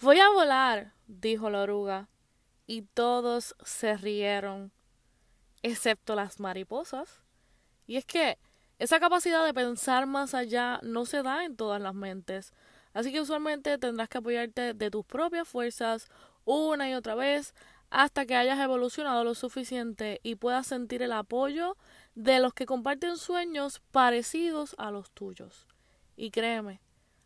Voy a volar, dijo la oruga, y todos se rieron, excepto las mariposas. Y es que esa capacidad de pensar más allá no se da en todas las mentes, así que usualmente tendrás que apoyarte de tus propias fuerzas una y otra vez hasta que hayas evolucionado lo suficiente y puedas sentir el apoyo de los que comparten sueños parecidos a los tuyos. Y créeme,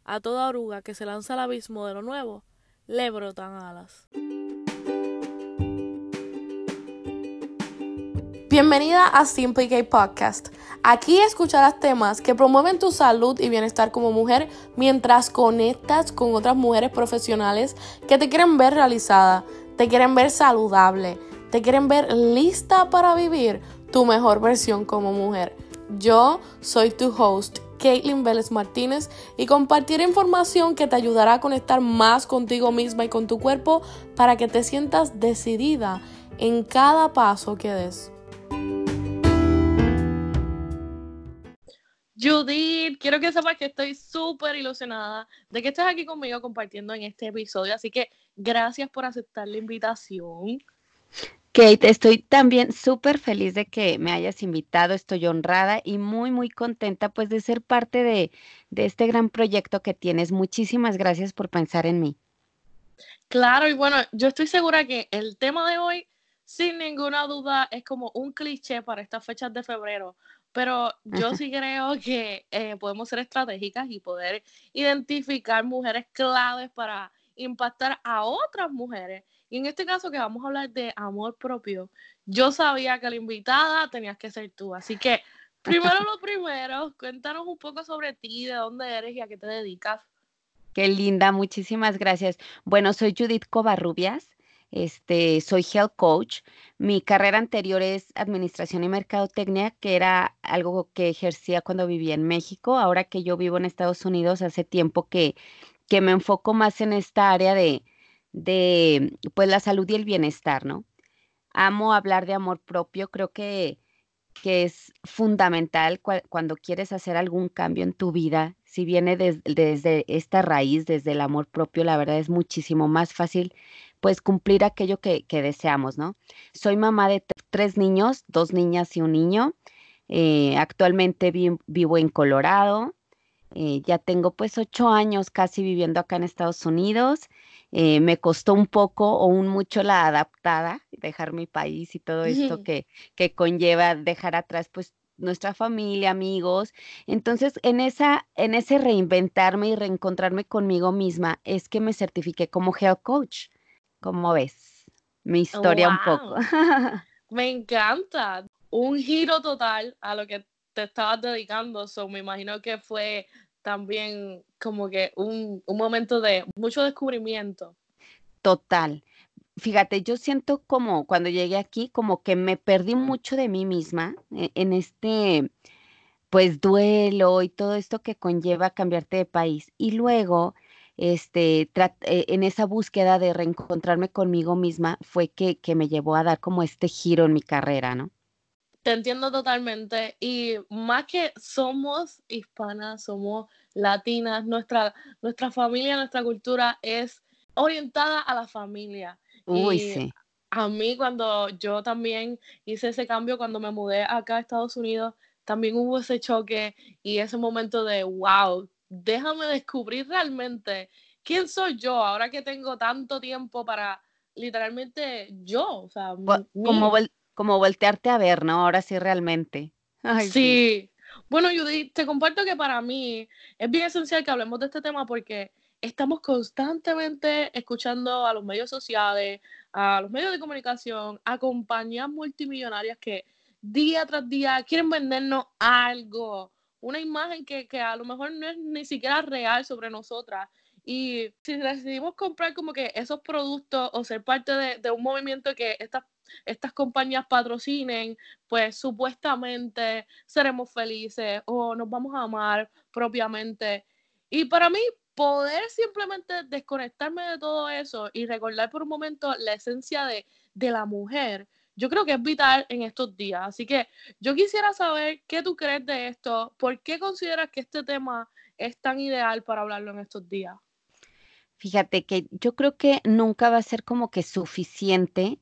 a toda oruga que se lanza al abismo de lo nuevo, le brotan alas. Bienvenida a Simple K Podcast. Aquí escucharás temas que promueven tu salud y bienestar como mujer mientras conectas con otras mujeres profesionales que te quieren ver realizada, te quieren ver saludable, te quieren ver lista para vivir tu mejor versión como mujer. Yo soy tu host, Caitlin Vélez Martínez, y compartiré información que te ayudará a conectar más contigo misma y con tu cuerpo para que te sientas decidida en cada paso que des. Judith, quiero que sepas que estoy súper ilusionada de que estés aquí conmigo compartiendo en este episodio, así que gracias por aceptar la invitación. Kate, estoy también súper feliz de que me hayas invitado, estoy honrada y muy, muy contenta pues de ser parte de, de este gran proyecto que tienes. Muchísimas gracias por pensar en mí. Claro, y bueno, yo estoy segura que el tema de hoy, sin ninguna duda, es como un cliché para estas fechas de febrero, pero yo sí creo que eh, podemos ser estratégicas y poder identificar mujeres claves para impactar a otras mujeres. Y en este caso que vamos a hablar de amor propio, yo sabía que la invitada tenías que ser tú. Así que, primero lo primero, cuéntanos un poco sobre ti, de dónde eres y a qué te dedicas. Qué linda, muchísimas gracias. Bueno, soy Judith Covarrubias. Este, soy health coach. Mi carrera anterior es administración y mercadotecnia, que era algo que ejercía cuando vivía en México. Ahora que yo vivo en Estados Unidos, hace tiempo que, que me enfoco más en esta área de, de pues la salud y el bienestar, ¿no? Amo hablar de amor propio, creo que, que es fundamental cuando quieres hacer algún cambio en tu vida. Si viene desde esta raíz, desde el amor propio, la verdad es muchísimo más fácil pues cumplir aquello que, deseamos, ¿no? Soy mamá de tres niños, dos niñas y un niño. Eh, actualmente vivo en Colorado. Eh, ya tengo pues ocho años casi viviendo acá en Estados Unidos. Eh, me costó un poco o un mucho la adaptada, dejar mi país y todo esto que, que conlleva dejar atrás pues nuestra familia, amigos. Entonces, en esa, en ese reinventarme y reencontrarme conmigo misma, es que me certifiqué como health coach. ¿Cómo ves? Mi historia un poco. me encanta. Un giro total a lo que te estabas dedicando. So, me imagino que fue también como que un, momento de mucho descubrimiento. Total. Fíjate, yo siento como cuando llegué aquí, como que me perdí mucho de mí misma eh, en este, pues, duelo y todo esto que conlleva cambiarte de país. Y luego este, eh, en esa búsqueda de reencontrarme conmigo misma fue que, que me llevó a dar como este giro en mi carrera, ¿no? Te entiendo totalmente. Y más que somos hispanas, somos latinas, nuestra, nuestra familia, nuestra cultura es orientada a la familia. Uy, sí. A mí cuando yo también hice ese cambio, cuando me mudé acá a Estados Unidos, también hubo ese choque y ese momento de, wow, déjame descubrir realmente quién soy yo ahora que tengo tanto tiempo para literalmente yo, o sea, como, como voltearte a ver, ¿no? Ahora sí realmente. sí. Bueno, Judy, te comparto que para mí es bien esencial que hablemos de este tema porque estamos constantemente escuchando a los medios sociales, a los medios de comunicación, a compañías multimillonarias que día tras día quieren vendernos algo, una imagen que, a lo mejor no es ni siquiera real sobre nosotras. Y si decidimos comprar como que esos productos o ser parte de, un movimiento que estas, estas compañías patrocinen, pues supuestamente seremos felices o nos vamos a amar propiamente. Y para mí, poder simplemente desconectarme de todo eso y recordar por un momento la esencia de, de la mujer, yo creo que es vital en estos días. Así que yo quisiera saber qué tú crees de esto, por qué consideras que este tema es tan ideal para hablarlo en estos días. Fíjate que yo creo que nunca va a ser como que suficiente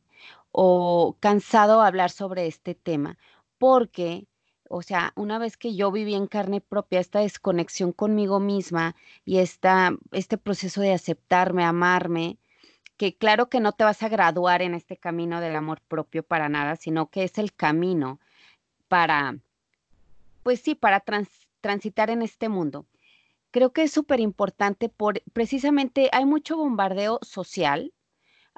o cansado hablar sobre este tema, porque, o sea, una vez que yo viví en carne propia esta desconexión conmigo misma y esta, este proceso de aceptarme, amarme, que claro que no te vas a graduar en este camino del amor propio para nada, sino que es el camino para, pues sí, para transitar en este mundo. Creo que es súper importante por, precisamente hay mucho bombardeo social,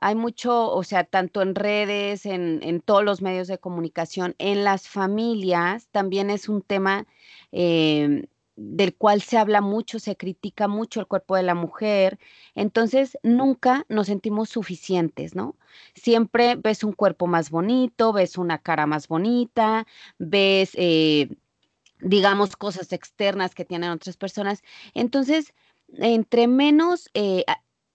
hay mucho, o sea, tanto en redes, en, todos los medios de comunicación, en las familias, también es un tema em, del cual se habla mucho, se critica mucho el cuerpo de la mujer. Entonces, nunca nos sentimos suficientes, ¿no? Siempre ves un cuerpo más bonito, ves una cara más bonita, ves, eh, digamos, cosas externas que tienen otras personas. Entonces, entre menos eh,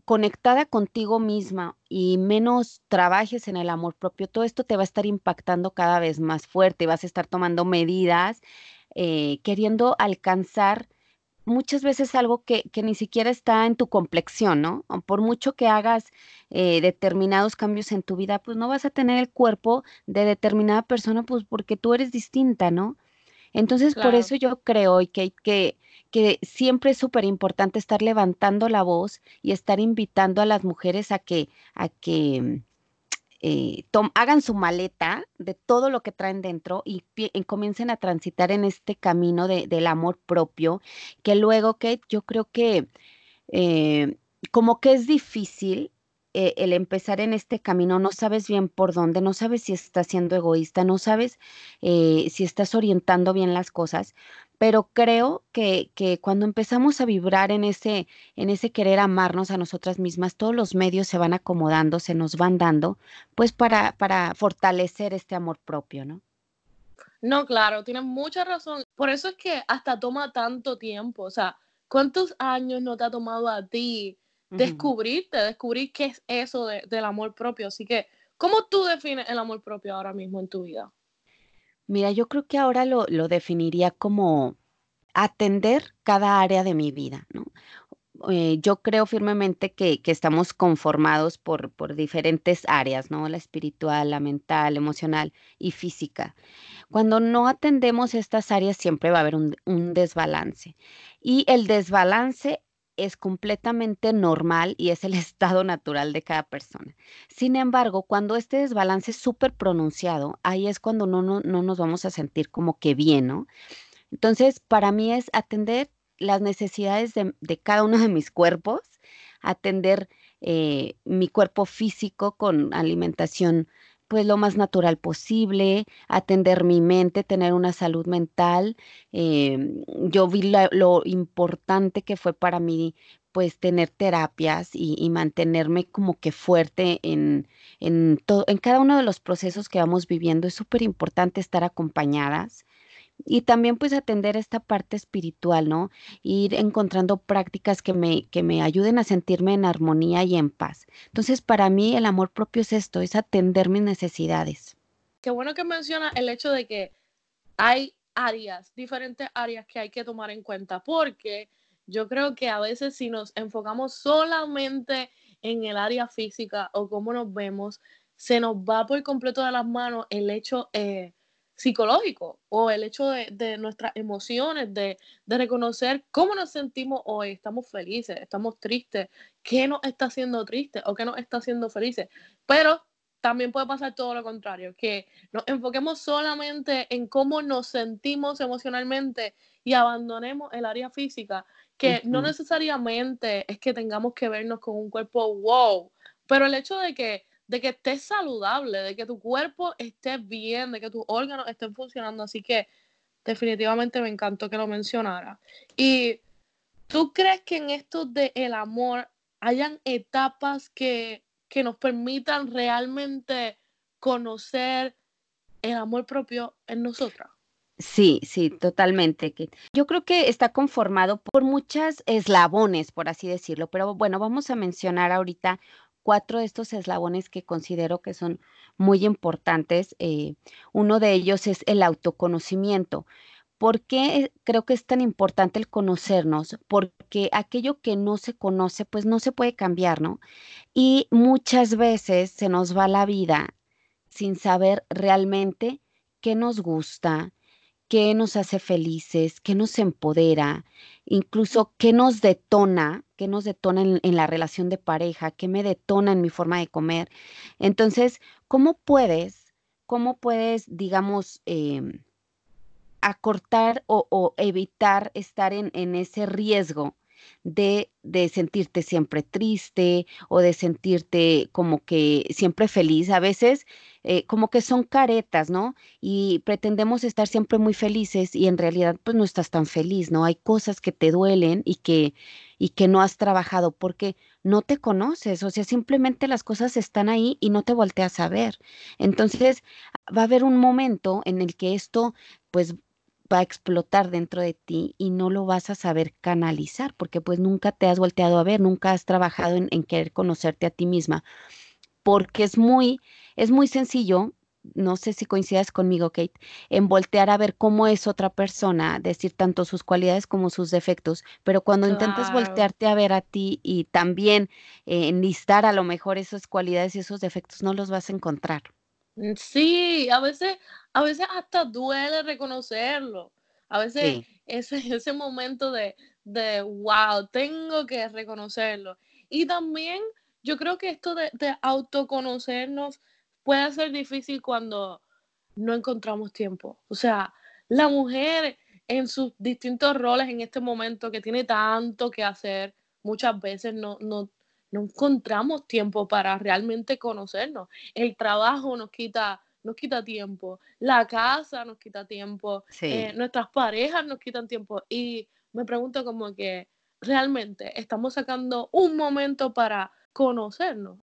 conectada contigo misma y menos trabajes en el amor propio, todo esto te va a estar impactando cada vez más fuerte, vas a estar tomando medidas, eh, queriendo alcanzar muchas veces algo que, ni siquiera está en tu complexión, ¿no? Por mucho que hagas eh, determinados cambios en tu vida, pues no vas a tener el cuerpo de determinada persona, pues porque tú eres distinta, ¿no? Entonces, por eso yo creo que, que, que siempre es súper importante estar levantando la voz y estar invitando a las mujeres a que, a que eh, hagan su maleta de todo lo que traen dentro y, comiencen a transitar en este camino del amor propio, que luego que yo creo que eh, como que es difícil eh, el empezar en este camino, no sabes bien por dónde, no sabes si estás siendo egoísta, no sabes si estás orientando bien las cosas, pero creo que, que, cuando empezamos a vibrar en ese, en ese querer amarnos a nosotras mismas, todos los medios se van acomodando, se nos van dando, pues para, para fortalecer este amor propio, ¿no? No, claro, tienes mucha razón. Por eso es que hasta toma tanto tiempo. O sea, ¿cuántos años no te ha tomado a ti descubrirte, descubrir qué es eso del amor propio. Así que, ¿cómo tú defines el amor propio ahora mismo en tu vida? Mira, yo creo que ahora lo, definiría como atender cada área de mi vida, ¿no? Eh, yo creo firmemente que, estamos conformados por, por, diferentes áreas, ¿no? La espiritual, la mental, emocional y física. Cuando no atendemos estas áreas siempre va a haber un, un desbalance. Y el desbalance es completamente normal y es el estado natural de cada persona. Sin embargo, cuando este desbalance es súper pronunciado, ahí es cuando no, no, nos vamos a sentir como que bien, ¿no? Entonces, para mí es atender las necesidades de, cada uno de mis cuerpos, atender eh, mi cuerpo físico con alimentación pues lo más natural posible, atender mi mente, tener una salud mental. Em, yo vi lo importante que fue para mí pues tener terapias y, mantenerme como que fuerte en, en, en cada uno de los procesos que vamos viviendo. Es súper importante estar acompañadas y también pues atender esta parte espiritual, ¿no? Ir encontrando prácticas que me, que me ayuden a sentirme en armonía y en paz. Entonces, para mí el amor propio es esto, es atender mis necesidades. Qué bueno que menciona el hecho de que hay áreas, diferentes áreas que hay que tomar en cuenta, porque yo creo que a veces si nos enfocamos solamente en el área física o cómo nos vemos, se nos va por completo de las manos el hecho eh, psicológico o el hecho de, nuestras emociones, de, reconocer cómo nos sentimos hoy, estamos felices, estamos tristes, qué nos está haciendo triste o qué nos está haciendo felices. Pero también puede pasar todo lo contrario, que nos enfoquemos solamente en cómo nos sentimos emocionalmente y abandonemos el área física, que no necesariamente es que tengamos que vernos con un cuerpo wow, pero el hecho de que de que estés saludable, de que tu cuerpo esté bien, de que tus órganos estén funcionando. Así que definitivamente me encantó que lo mencionara. ¿Y tú crees que en esto el amor hayan etapas que, que nos permitan realmente conocer el amor propio en nosotras? Sí, sí, totalmente. Yo creo que está conformado por muchas eslabones, por así decirlo, pero bueno, vamos a mencionar ahorita cuatro de estos eslabones que considero que son muy importantes. Eh, uno de ellos es el autoconocimiento, ¿Por qué creo que es tan importante el conocernos? Porque aquello que no se conoce, pues no se puede cambiar, ¿no? Y muchas veces se nos va la vida sin saber realmente qué nos gusta, qué nos hace felices, qué nos empodera, incluso qué nos detona, qué nos detona en, la relación de pareja, qué me detona en mi forma de comer. Entonces, ¿cómo puedes, cómo puedes, digamos, em, acortar o, evitar estar en ese riesgo de, de, sentirte siempre triste o de sentirte como que siempre feliz. A veces eh, como que son caretas, ¿no? Y pretendemos estar siempre muy felices y en realidad pues no estás tan feliz, ¿no? Hay cosas que te duelen y que, y que no has trabajado porque no te conoces, o sea, simplemente las cosas están ahí y no te volteas a ver. Entonces, va a haber un momento en el que esto pues va a explotar dentro de ti y no lo vas a saber canalizar porque pues nunca te has volteado a ver, nunca has trabajado en, querer conocerte a ti misma, porque es muy, es muy sencillo, no sé si coincidas conmigo, Kate, en voltear a ver cómo es otra persona, decir tanto sus cualidades como sus defectos, pero cuando intentas voltearte a ver a ti y también eh, enlistar a lo mejor esas cualidades y esos defectos, no los vas a encontrar. Mm, sí, a veces, a veces hasta duele reconocerlo. A veces ese, ese momento de, de, wow, tengo que reconocerlo. Y también yo creo que esto de, de autoconocernos puede ser difícil cuando no encontramos tiempo. O sea, la mujer en sus distintos roles en este momento que tiene tanto que hacer, muchas veces no, no, no encontramos tiempo para realmente conocernos. El trabajo nos quita, nos quita tiempo, la casa nos quita tiempo, eh, nuestras parejas nos quitan tiempo. Y me pregunto como que realmente estamos sacando un momento para conocernos.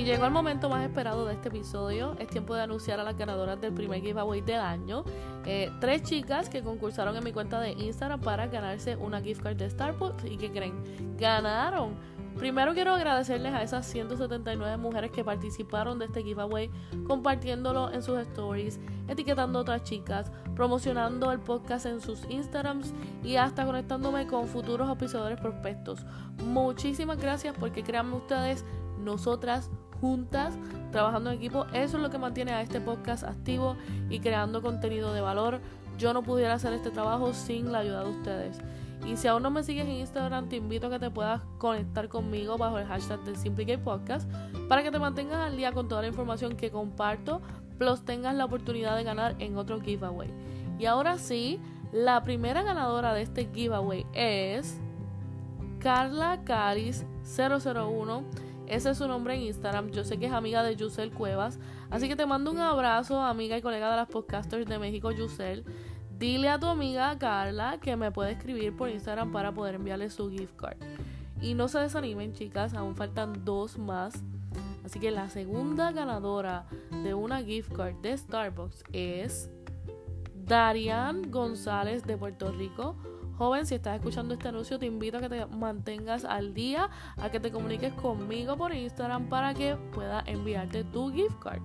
Y llegó el momento más esperado de este episodio. Es tiempo de anunciar a las ganadoras del primer giveaway del año. Eh, tres chicas que concursaron en mi cuenta de Instagram para ganarse una gift card de Starbucks. ¿Y que creen? Ganaron. Primero quiero agradecerles a esas 179 mujeres que participaron de este giveaway, compartiéndolo en sus stories, etiquetando a otras chicas, promocionando el podcast en sus Instagrams y hasta conectándome con futuros episodios prospectos. Muchísimas gracias porque créanme ustedes, nosotras juntas, trabajando en equipo, eso es lo que mantiene a este podcast activo y creando contenido de valor. Yo no pudiera hacer este trabajo sin la ayuda de ustedes. Y si aún no me sigues en Instagram, te invito a que te puedas conectar conmigo bajo el hashtag del Simply Podcast para que te mantengas al día con toda la información que comparto, plus tengas la oportunidad de ganar en otro giveaway. Y ahora sí, la primera ganadora de este giveaway es Carla Caris 001 ese es su nombre en Instagram. Yo sé que es amiga de Yusel Cuevas. Así que te mando un abrazo, amiga y colega de las podcasters de México, Yusel. Dile a tu amiga Carla que me puede escribir por Instagram para poder enviarle su gift card. Y no se desanimen, chicas, aún faltan dos más. Así que la segunda ganadora de una gift card de Starbucks es Darian González de Puerto Rico. Joven, si estás escuchando este anuncio, te invito a que te mantengas al día, a que te comuniques conmigo por Instagram para que pueda enviarte tu gift card.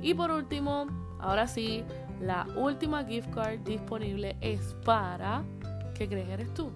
Y por último, ahora sí, la última gift card disponible es para... ¿Qué crees eres tú?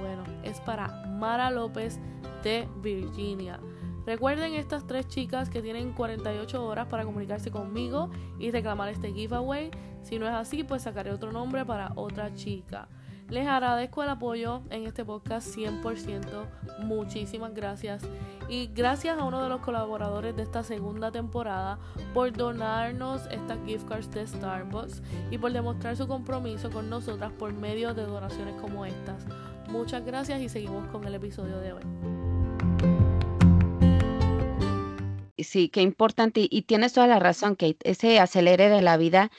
Bueno, es para Mara López de Virginia. Recuerden estas tres chicas que tienen 48 horas para comunicarse conmigo y reclamar este giveaway. Si no es así, pues sacaré otro nombre para otra chica. Les agradezco el apoyo en este podcast 100%. Muchísimas gracias. Y gracias a uno de los colaboradores de esta segunda temporada por donarnos estas gift cards de Starbucks y por demostrar su compromiso con nosotras por medio de donaciones como estas. Muchas gracias y seguimos con el episodio de hoy. Sí, qué importante. Y tienes toda la razón, Kate. Ese acelere de la vida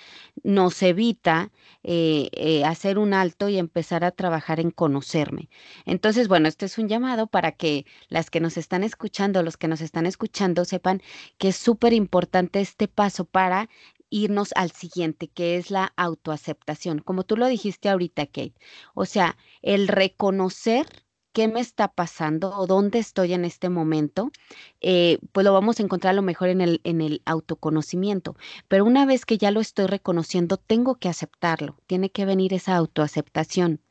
nos evita eh, eh, hacer un alto y empezar a trabajar en conocerme. Entonces, bueno, este es un llamado para que las que nos están escuchando, los que nos están escuchando, sepan que es súper importante este paso para irnos al siguiente, que es la autoaceptación. Como tú lo dijiste ahorita, Kate. O sea, el reconocer qué me está pasando o dónde estoy en este momento, eh, pues lo vamos a encontrar a lo mejor en el, en el autoconocimiento. Pero una vez que ya lo estoy reconociendo, tengo que aceptarlo, tiene que venir esa autoaceptación.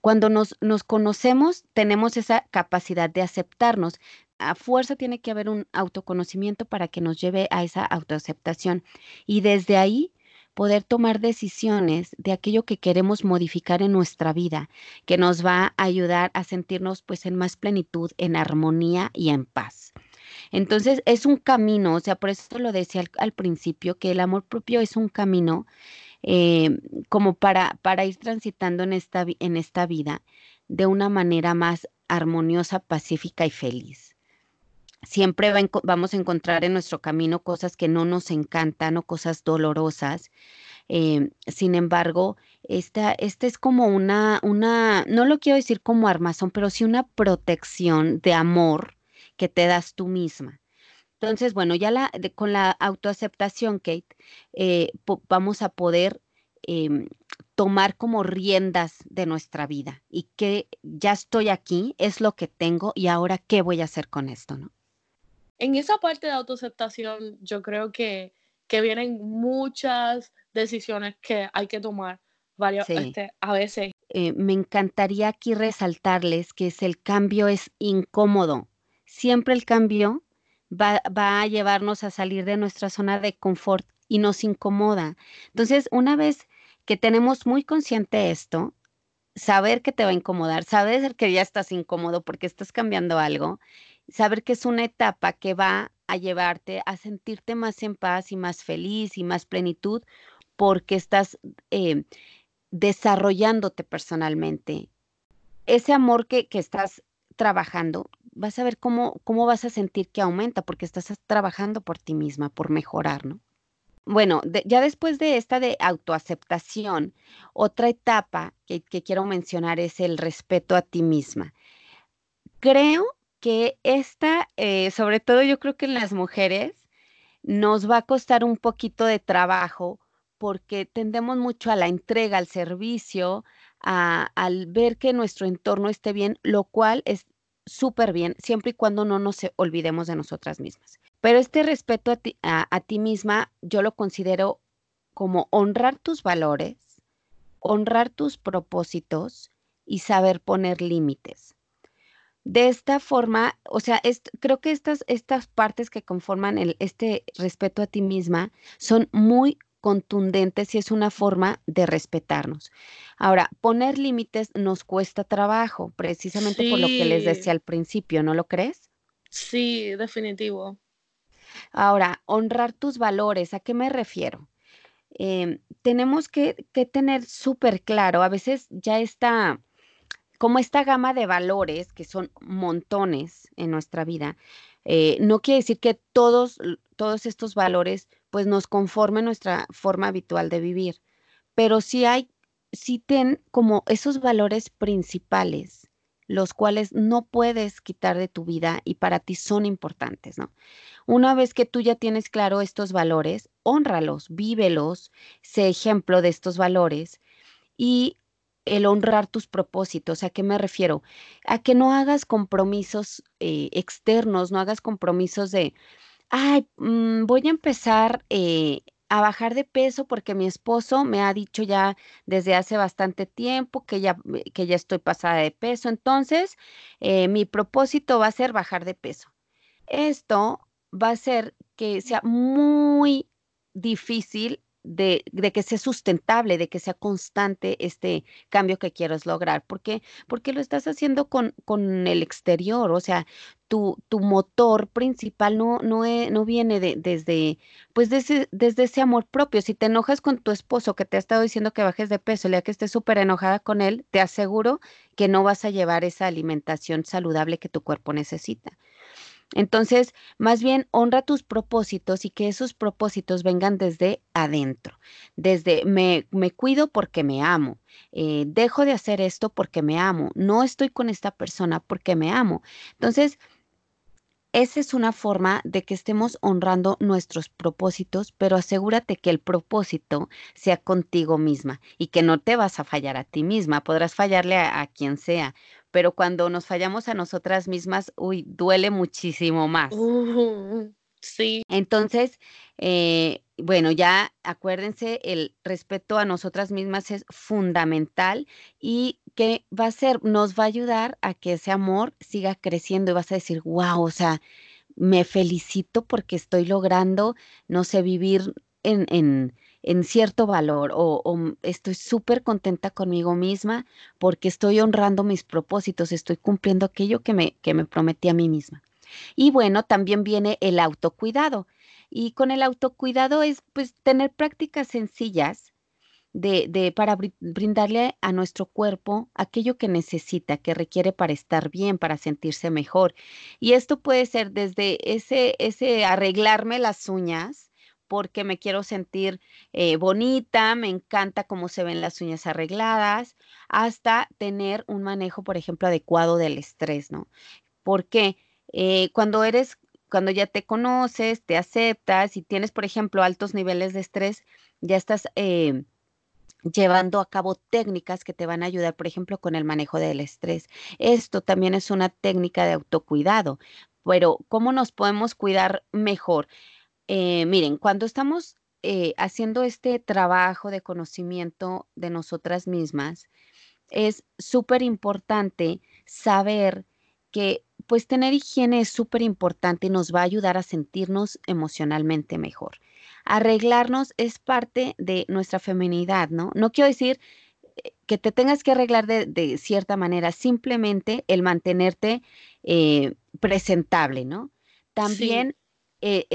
Cuando nos, nos conocemos, tenemos esa capacidad de aceptarnos. A fuerza tiene que haber un autoconocimiento para que nos lleve a esa autoaceptación. Y desde ahí poder tomar decisiones de aquello que queremos modificar en nuestra vida, que nos va a ayudar a sentirnos pues en más plenitud, en armonía y en paz. Entonces es un camino, o sea, por eso lo decía al, principio, que el amor propio es un camino eh, como para, para ir transitando en esta, en esta vida de una manera más armoniosa, pacífica y feliz siempre vamos a encontrar en nuestro camino cosas que no nos encantan o cosas dolorosas. Em, sin embargo, esta, esta es como una, una, no lo quiero decir como armazón, pero sí una protección de amor que te das tú misma. Entonces, bueno, ya la, con la autoaceptación, Kate, eh, vamos a poder em, tomar como riendas de nuestra vida y que ya estoy aquí, es lo que tengo y ahora qué voy a hacer con esto, ¿no? En esa parte de autoaceptación yo creo que, vienen muchas decisiones que hay que tomar varias, este, a veces. Eh, me encantaría aquí resaltarles que es el cambio es incómodo. Siempre el cambio va, va a llevarnos a salir de nuestra zona de confort y nos incomoda. Entonces, una vez que tenemos muy consciente esto, saber que te va a incomodar, saber que ya estás incómodo porque estás cambiando algo saber que es una etapa que va a llevarte a sentirte más en paz y más feliz y más plenitud porque estás eh, desarrollándote personalmente. Ese amor que, que, estás trabajando, vas a ver cómo, cómo vas a sentir que aumenta porque estás trabajando por ti misma, por mejorar, ¿no? Bueno, ya después de esta de autoaceptación, otra etapa que, que quiero mencionar es el respeto a ti misma. Creo que esta, eh, sobre todo yo creo que en las mujeres, nos va a costar un poquito de trabajo porque tendemos mucho a la entrega, al servicio, al ver que nuestro entorno esté bien, lo cual es súper bien, siempre y cuando no nos olvidemos de nosotras mismas. Pero este respeto a ti, a ti misma, yo lo considero como honrar tus valores, honrar tus propósitos y saber poner límites. De esta forma, o sea, creo que estas, estas partes que conforman el, este respeto a ti misma son muy contundentes y es una forma de respetarnos. Ahora, poner límites nos cuesta trabajo, precisamente por lo que les decía al principio, ¿no lo crees? Sí, definitivo. Ahora, honrar tus valores, ¿a qué me refiero? Em, tenemos que, que tener súper claro, a veces ya está como esta gama de valores, que son montones en nuestra vida, eh, no quiere decir que todos, todos estos valores pues nos conformen nuestra forma habitual de vivir, pero sí hay, sí ten como esos valores principales, los cuales no puedes quitar de tu vida y para ti son importantes, ¿no? Una vez que tú ya tienes claro estos valores, honralos, vívelos, sé ejemplo de estos valores y el honrar tus propósitos. ¿A qué me refiero? A que no hagas compromisos eh, externos, no hagas compromisos de, ay, mm, voy a empezar eh, a bajar de peso porque mi esposo me ha dicho ya desde hace bastante tiempo que ya, que ya estoy pasada de peso. Entonces, eh, mi propósito va a ser bajar de peso. Esto va a ser que sea muy difícil de, que sea sustentable, de que sea constante este cambio que quieres lograr. ¿Por qué? Porque lo estás haciendo con, con el exterior, o sea, tu, tu motor principal no, no, no viene de, desde, pues desde, desde ese amor propio. Si te enojas con tu esposo que te ha estado diciendo que bajes de peso, ya que estés súper enojada con él, te aseguro que no vas a llevar esa alimentación saludable que tu cuerpo necesita. Entonces, más bien honra tus propósitos y que esos propósitos vengan desde adentro, desde me, me cuido porque me amo, eh, dejo de hacer esto porque me amo, no estoy con esta persona porque me amo. Entonces, esa es una forma de que estemos honrando nuestros propósitos, pero asegúrate que el propósito sea contigo misma y que no te vas a fallar a ti misma. Podrás fallarle a, quien sea, pero cuando nos fallamos a nosotras mismas, uy, duele muchísimo más. Uh, sí. Entonces, eh, bueno, ya acuérdense, el respeto a nosotras mismas es fundamental y que va a ser, nos va a ayudar a que ese amor siga creciendo y vas a decir, wow, o sea, me felicito porque estoy logrando, no sé, vivir en, en, en cierto valor o, o estoy súper contenta conmigo misma porque estoy honrando mis propósitos, estoy cumpliendo aquello que me, que me prometí a mí misma. Y bueno, también viene el autocuidado. Y con el autocuidado es pues tener prácticas sencillas de, de, para brindarle a nuestro cuerpo aquello que necesita, que requiere para estar bien, para sentirse mejor. Y esto puede ser desde ese, ese arreglarme las uñas, porque me quiero sentir eh, bonita, me encanta cómo se ven las uñas arregladas, hasta tener un manejo, por ejemplo, adecuado del estrés, ¿no? Porque eh, cuando eres cuando ya te conoces, te aceptas y tienes, por ejemplo, altos niveles de estrés, ya estás eh, llevando a cabo técnicas que te van a ayudar, por ejemplo, con el manejo del estrés. Esto también es una técnica de autocuidado, pero ¿cómo nos podemos cuidar mejor? Eh, miren, cuando estamos eh, haciendo este trabajo de conocimiento de nosotras mismas, es súper importante saber que pues tener higiene es súper importante y nos va a ayudar a sentirnos emocionalmente mejor. Arreglarnos es parte de nuestra feminidad, ¿no? No quiero decir eh, que te tengas que arreglar de, cierta manera, simplemente el mantenerte eh, presentable, ¿no? También eh,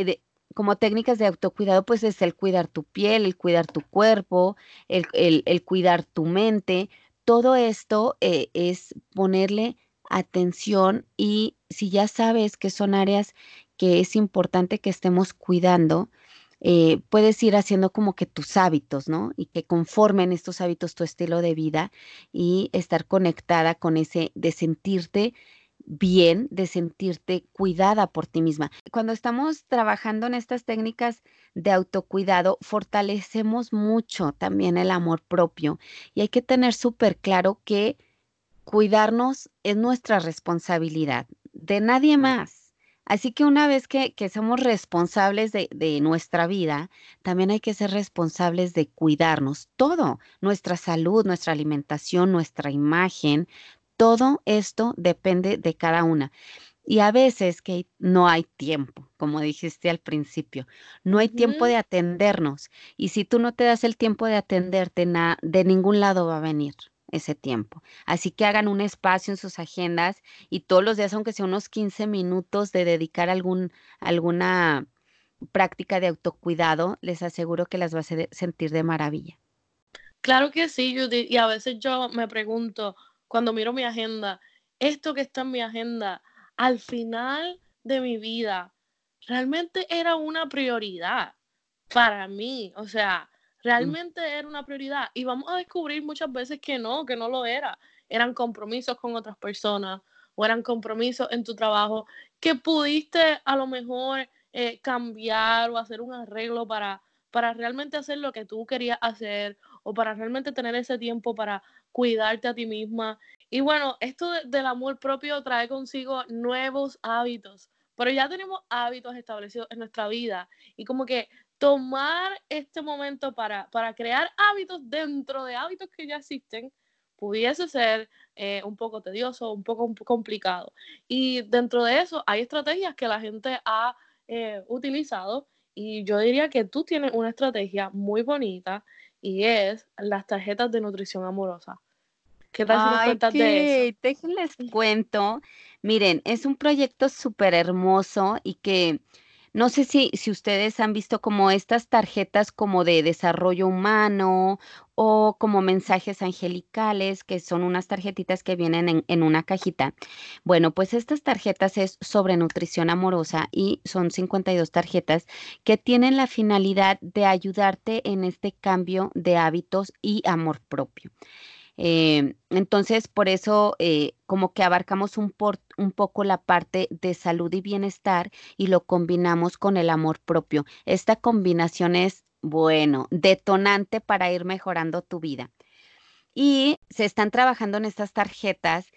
como técnicas de autocuidado, pues es el cuidar tu piel, el cuidar tu cuerpo, el, el cuidar tu mente. Todo esto es ponerle atención y si ya sabes que son áreas que es importante que estemos cuidando, eh, puedes ir haciendo como que tus hábitos, ¿no? Y que conformen estos hábitos tu estilo de vida y estar conectada con ese de sentirte bien, de sentirte cuidada por ti misma. Cuando estamos trabajando en estas técnicas de autocuidado, fortalecemos mucho también el amor propio y hay que tener súper claro que cuidarnos es nuestra responsabilidad, de nadie más. Así que una vez que, somos responsables de, de, nuestra vida, también hay que ser responsables de cuidarnos. Todo, nuestra salud, nuestra alimentación, nuestra imagen, todo esto depende de cada una. Y a veces que no hay tiempo, como dijiste al principio, no hay tiempo de atendernos. Y si tú no te das el tiempo de atenderte, de ningún lado va a venir ese tiempo. Así que hagan un espacio en sus agendas y todos los días, aunque sea unos 15 minutos de dedicar algún, alguna práctica de autocuidado, les aseguro que las va a sentir de maravilla. Claro que sí, Judith. Y a veces yo me pregunto, cuando miro mi agenda, esto que está en mi agenda, al final de mi vida, realmente era una prioridad para mí. O sea, realmente era una prioridad. Y vamos a descubrir muchas veces que no, que no lo era. Eran compromisos con otras personas o eran compromisos en tu trabajo que pudiste a lo mejor eh, cambiar o hacer un arreglo para, para realmente hacer lo que tú querías hacer o para realmente tener ese tiempo para cuidarte a ti misma. Y bueno, esto del amor propio trae consigo nuevos hábitos, pero ya tenemos hábitos establecidos en nuestra vida y como que tomar este momento para, crear hábitos dentro de hábitos que ya existen pudiese ser eh, un poco tedioso, un poco complicado. Y dentro de eso hay estrategias que la gente ha eh, utilizado y yo diría que tú tienes una estrategia muy bonita y es las tarjetas de nutrición amorosa. ¿Qué tal si nos cuentas de eso? Déjenles cuento. Miren, es un proyecto súper hermoso y que no sé si, si ustedes han visto como estas tarjetas como de desarrollo humano o como mensajes angelicales, que son unas tarjetitas que vienen en, en una cajita. Bueno, pues estas tarjetas es sobre nutrición amorosa y son 52 tarjetas que tienen la finalidad de ayudarte en este cambio de hábitos y amor propio. Eh, entonces, por eso, eh, como que abarcamos un, un poco la parte de salud y bienestar y lo combinamos con el amor propio. Esta combinación es, bueno, detonante para ir mejorando tu vida. Y se están trabajando en estas tarjetas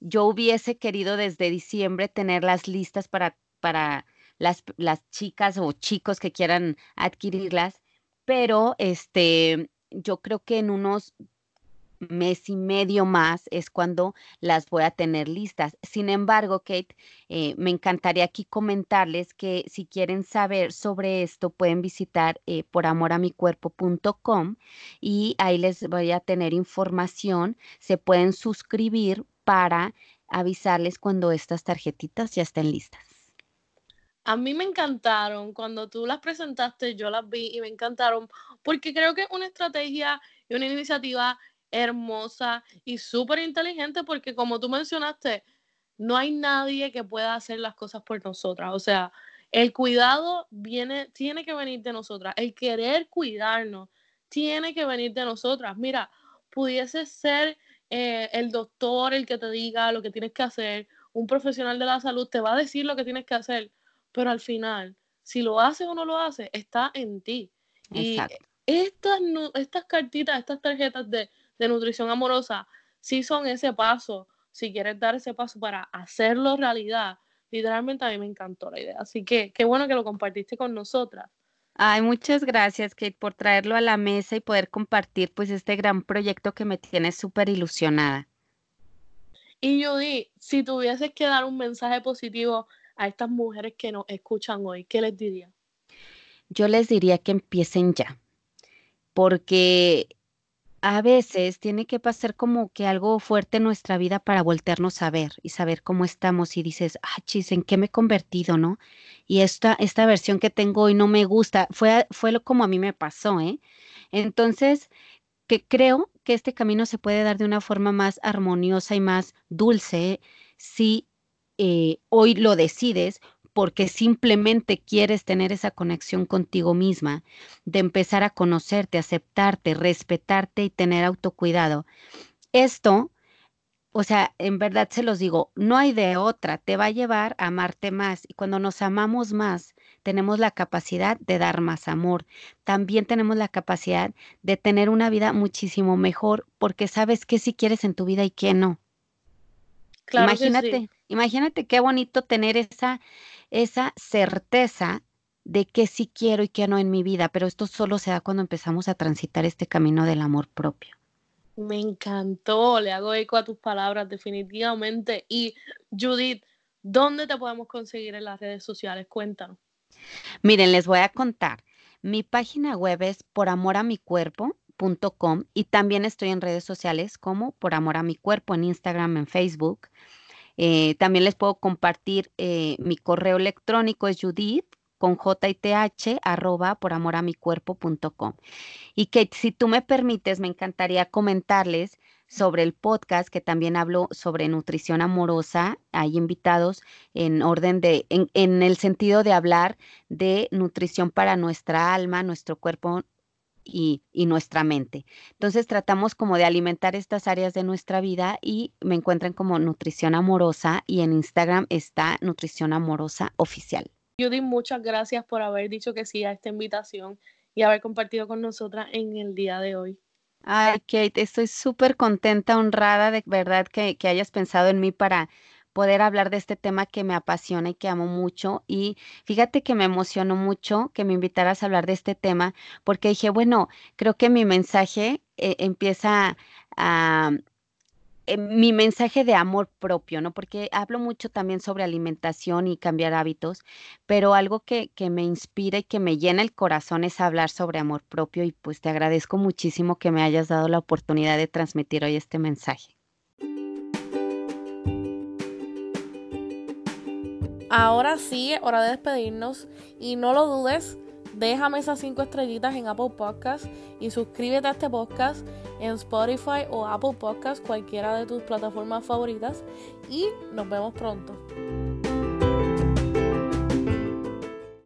yo hubiese querido desde diciembre tenerlas listas para, para las, las chicas o chicos que quieran adquirirlas, pero este, yo creo que en unos mes y medio más es cuando las voy a tener listas. Sin embargo, Kate, eh, me encantaría aquí comentarles que si quieren saber sobre esto, pueden visitar eh, poramoramicuerpo.com y ahí les voy a tener información. Se pueden suscribir para avisarles cuando estas tarjetitas ya estén listas. A mí me encantaron. Cuando tú las presentaste, yo las vi y me encantaron porque creo que es una estrategia y una iniciativa hermosa y súper inteligente porque como tú mencionaste, no hay nadie que pueda hacer las cosas por nosotras. O sea, el cuidado viene, tiene que venir de nosotras. El querer cuidarnos tiene que venir de nosotras. Mira, pudiese ser eh, el doctor el que te diga lo que tienes que hacer, un profesional de la salud te va a decir lo que tienes que hacer, pero al final, si lo haces o no lo haces, está en ti. Y estas, estas cartitas, estas tarjetas de de nutrición amorosa sí son ese paso, si quieres dar ese paso para hacerlo realidad, literalmente a mí me encantó la idea. Así que qué bueno que lo compartiste con nosotras. Ay, muchas gracias, Kate, por traerlo a la mesa y poder compartir pues este gran proyecto que me tiene súper ilusionada. Y Judy, si tuvieses que dar un mensaje positivo a estas mujeres que nos escuchan hoy, ¿qué les diría? Yo les diría que empiecen ya, porque a veces tiene que pasar como que algo fuerte en nuestra vida para voltearnos a ver y saber cómo estamos y dices, ah, chis, ¿en qué me he convertido, no? Y esta, esta versión que tengo hoy no me gusta. Fue, fue lo como a mí me pasó, ¿eh? Entonces, que creo que este camino se puede dar de una forma más armoniosa y más dulce si eh, hoy lo decides porque simplemente quieres tener esa conexión contigo misma, de empezar a conocerte, aceptarte, respetarte y tener autocuidado. Esto, o sea, en verdad se los digo, no hay de otra, te va a llevar a amarte más y cuando nos amamos más, tenemos la capacidad de dar más amor. También tenemos la capacidad de tener una vida muchísimo mejor porque sabes qué si quieres en tu vida y qué no. Claro imagínate, imagínate qué bonito tener esa esa certeza de que sí quiero y que no en mi vida, pero esto solo se da cuando empezamos a transitar este camino del amor propio. Me encantó, le hago eco a tus palabras definitivamente. Y Judith, ¿dónde te podemos conseguir en las redes sociales? Cuéntanos. Miren, les voy a contar. Mi página web es poramoramicuerpo.com y también estoy en redes sociales como Por Amor a mi Cuerpo en Instagram, en Facebook. Eh, también les puedo compartir eh, mi correo electrónico es judith con jth arroba por amor a mi. Y que si tú me permites, me encantaría comentarles sobre el podcast que también hablo sobre nutrición amorosa. Hay invitados en orden de, en, en el sentido de hablar de nutrición para nuestra alma, nuestro cuerpo, y, nuestra mente. Entonces tratamos como de alimentar estas áreas de nuestra vida y me encuentran como Nutrición Amorosa y en Instagram está Nutrición Amorosa Oficial. Judy, muchas gracias por haber dicho que sí a esta invitación y haber compartido con nosotras en el día de hoy. Ay, Kate, estoy súper contenta, honrada de verdad que, que hayas pensado en mí para poder hablar de este tema que me apasiona y que amo mucho. Y fíjate que me emocionó mucho que me invitaras a hablar de este tema, porque dije, bueno, creo que mi mensaje eh, empieza a... Eh, mi mensaje de amor propio, ¿no? Porque hablo mucho también sobre alimentación y cambiar hábitos, pero algo que, que me inspira y que me llena el corazón es hablar sobre amor propio y pues te agradezco muchísimo que me hayas dado la oportunidad de transmitir hoy este mensaje. Ahora sí, hora de despedirnos y no lo dudes, déjame esas cinco estrellitas en Apple Podcast y suscríbete a este podcast en Spotify o Apple Podcast, cualquiera de tus plataformas favoritas y nos vemos pronto.